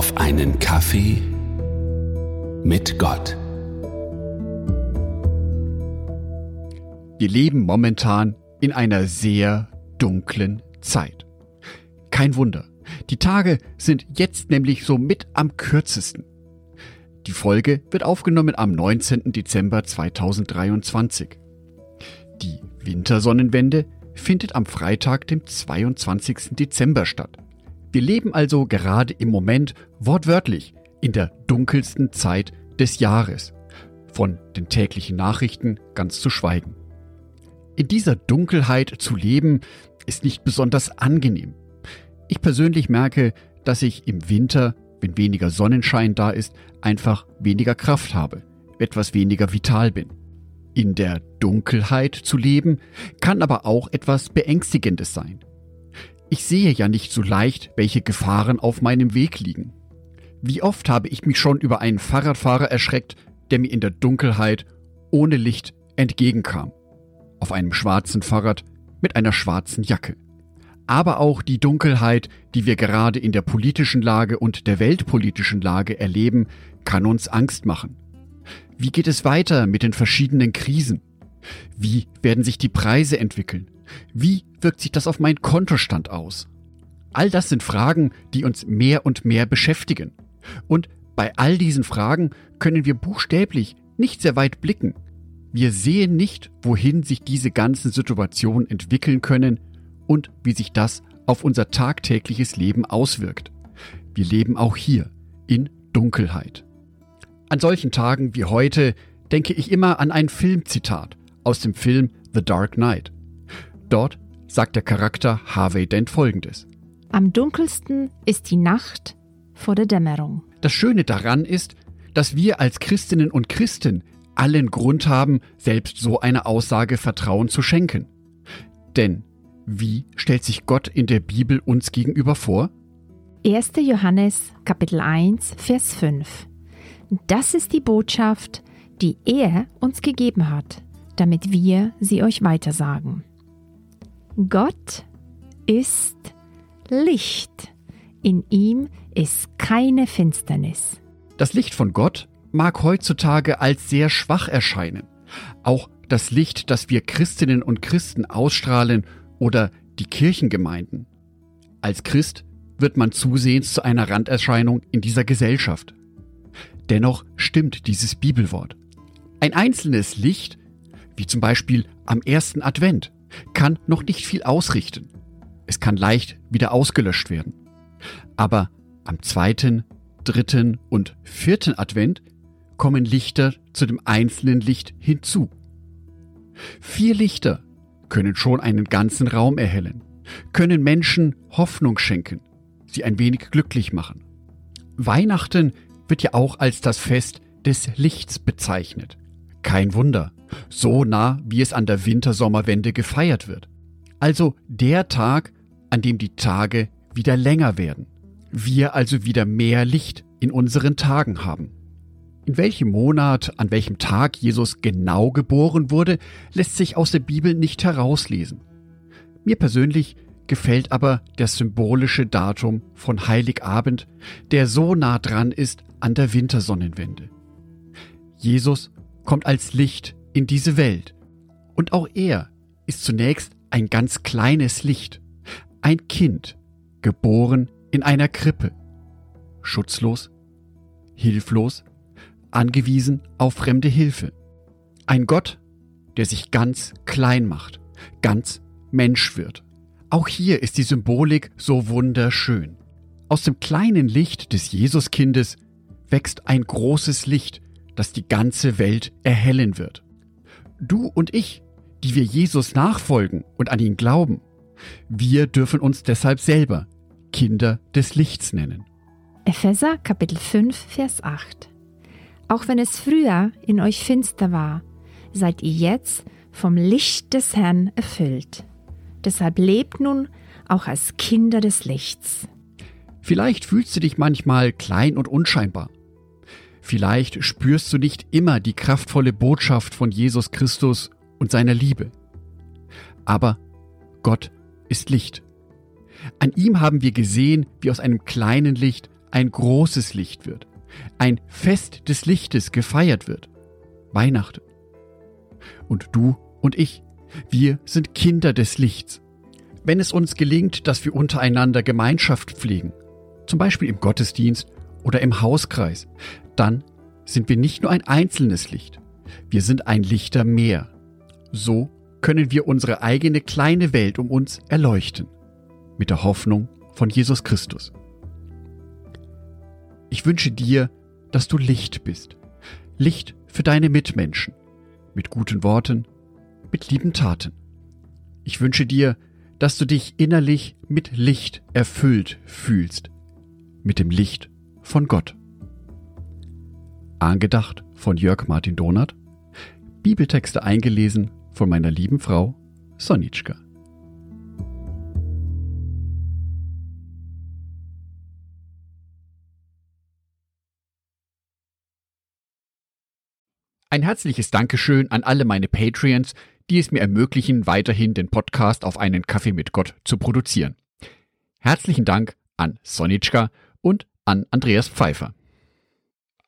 auf einen Kaffee mit Gott. Wir leben momentan in einer sehr dunklen Zeit. Kein Wunder. Die Tage sind jetzt nämlich so mit am kürzesten. Die Folge wird aufgenommen am 19. Dezember 2023. Die Wintersonnenwende findet am Freitag, dem 22. Dezember statt. Wir leben also gerade im Moment wortwörtlich in der dunkelsten Zeit des Jahres. Von den täglichen Nachrichten ganz zu schweigen. In dieser Dunkelheit zu leben ist nicht besonders angenehm. Ich persönlich merke, dass ich im Winter, wenn weniger Sonnenschein da ist, einfach weniger Kraft habe, etwas weniger vital bin. In der Dunkelheit zu leben kann aber auch etwas Beängstigendes sein. Ich sehe ja nicht so leicht, welche Gefahren auf meinem Weg liegen. Wie oft habe ich mich schon über einen Fahrradfahrer erschreckt, der mir in der Dunkelheit ohne Licht entgegenkam. Auf einem schwarzen Fahrrad mit einer schwarzen Jacke. Aber auch die Dunkelheit, die wir gerade in der politischen Lage und der weltpolitischen Lage erleben, kann uns Angst machen. Wie geht es weiter mit den verschiedenen Krisen? Wie werden sich die Preise entwickeln? Wie wirkt sich das auf meinen Kontostand aus? All das sind Fragen, die uns mehr und mehr beschäftigen. Und bei all diesen Fragen können wir buchstäblich nicht sehr weit blicken. Wir sehen nicht, wohin sich diese ganzen Situationen entwickeln können und wie sich das auf unser tagtägliches Leben auswirkt. Wir leben auch hier in Dunkelheit. An solchen Tagen wie heute denke ich immer an ein Filmzitat aus dem Film The Dark Knight. Dort sagt der Charakter Harvey Dent folgendes. Am dunkelsten ist die Nacht vor der Dämmerung. Das Schöne daran ist, dass wir als Christinnen und Christen allen Grund haben, selbst so eine Aussage Vertrauen zu schenken. Denn wie stellt sich Gott in der Bibel uns gegenüber vor? 1. Johannes Kapitel 1 Vers 5 Das ist die Botschaft, die er uns gegeben hat, damit wir sie euch weitersagen. Gott ist Licht. In ihm ist keine Finsternis. Das Licht von Gott mag heutzutage als sehr schwach erscheinen. Auch das Licht, das wir Christinnen und Christen ausstrahlen oder die Kirchengemeinden. Als Christ wird man zusehends zu einer Randerscheinung in dieser Gesellschaft. Dennoch stimmt dieses Bibelwort. Ein einzelnes Licht, wie zum Beispiel am ersten Advent, kann noch nicht viel ausrichten. Es kann leicht wieder ausgelöscht werden. Aber am zweiten, dritten und vierten Advent kommen Lichter zu dem einzelnen Licht hinzu. Vier Lichter können schon einen ganzen Raum erhellen, können Menschen Hoffnung schenken, sie ein wenig glücklich machen. Weihnachten wird ja auch als das Fest des Lichts bezeichnet. Kein Wunder, so nah wie es an der Wintersommerwende gefeiert wird. Also der Tag, an dem die Tage wieder länger werden. Wir also wieder mehr Licht in unseren Tagen haben. In welchem Monat, an welchem Tag Jesus genau geboren wurde, lässt sich aus der Bibel nicht herauslesen. Mir persönlich gefällt aber das symbolische Datum von Heiligabend, der so nah dran ist an der Wintersonnenwende. Jesus kommt als Licht in diese Welt. Und auch er ist zunächst ein ganz kleines Licht, ein Kind, geboren in einer Krippe, schutzlos, hilflos, angewiesen auf fremde Hilfe. Ein Gott, der sich ganz klein macht, ganz Mensch wird. Auch hier ist die Symbolik so wunderschön. Aus dem kleinen Licht des Jesuskindes wächst ein großes Licht, das die ganze Welt erhellen wird. Du und ich, die wir Jesus nachfolgen und an ihn glauben, wir dürfen uns deshalb selber Kinder des Lichts nennen. Epheser Kapitel 5 Vers 8 Auch wenn es früher in euch finster war, seid ihr jetzt vom Licht des Herrn erfüllt. Deshalb lebt nun auch als Kinder des Lichts. Vielleicht fühlst du dich manchmal klein und unscheinbar. Vielleicht spürst du nicht immer die kraftvolle Botschaft von Jesus Christus und seiner Liebe. Aber Gott ist Licht. An ihm haben wir gesehen, wie aus einem kleinen Licht ein großes Licht wird, ein Fest des Lichtes gefeiert wird. Weihnachten. Und du und ich, wir sind Kinder des Lichts. Wenn es uns gelingt, dass wir untereinander Gemeinschaft pflegen, zum Beispiel im Gottesdienst oder im Hauskreis, dann sind wir nicht nur ein einzelnes Licht, wir sind ein Lichter mehr. So können wir unsere eigene kleine Welt um uns erleuchten, mit der Hoffnung von Jesus Christus. Ich wünsche dir, dass du Licht bist, Licht für deine Mitmenschen, mit guten Worten, mit lieben Taten. Ich wünsche dir, dass du dich innerlich mit Licht erfüllt fühlst, mit dem Licht von Gott. Angedacht von Jörg Martin Donath, Bibeltexte eingelesen von meiner lieben Frau Sonitschka. Ein herzliches Dankeschön an alle meine Patreons, die es mir ermöglichen, weiterhin den Podcast auf einen Kaffee mit Gott zu produzieren. Herzlichen Dank an Sonitschka und an Andreas Pfeiffer.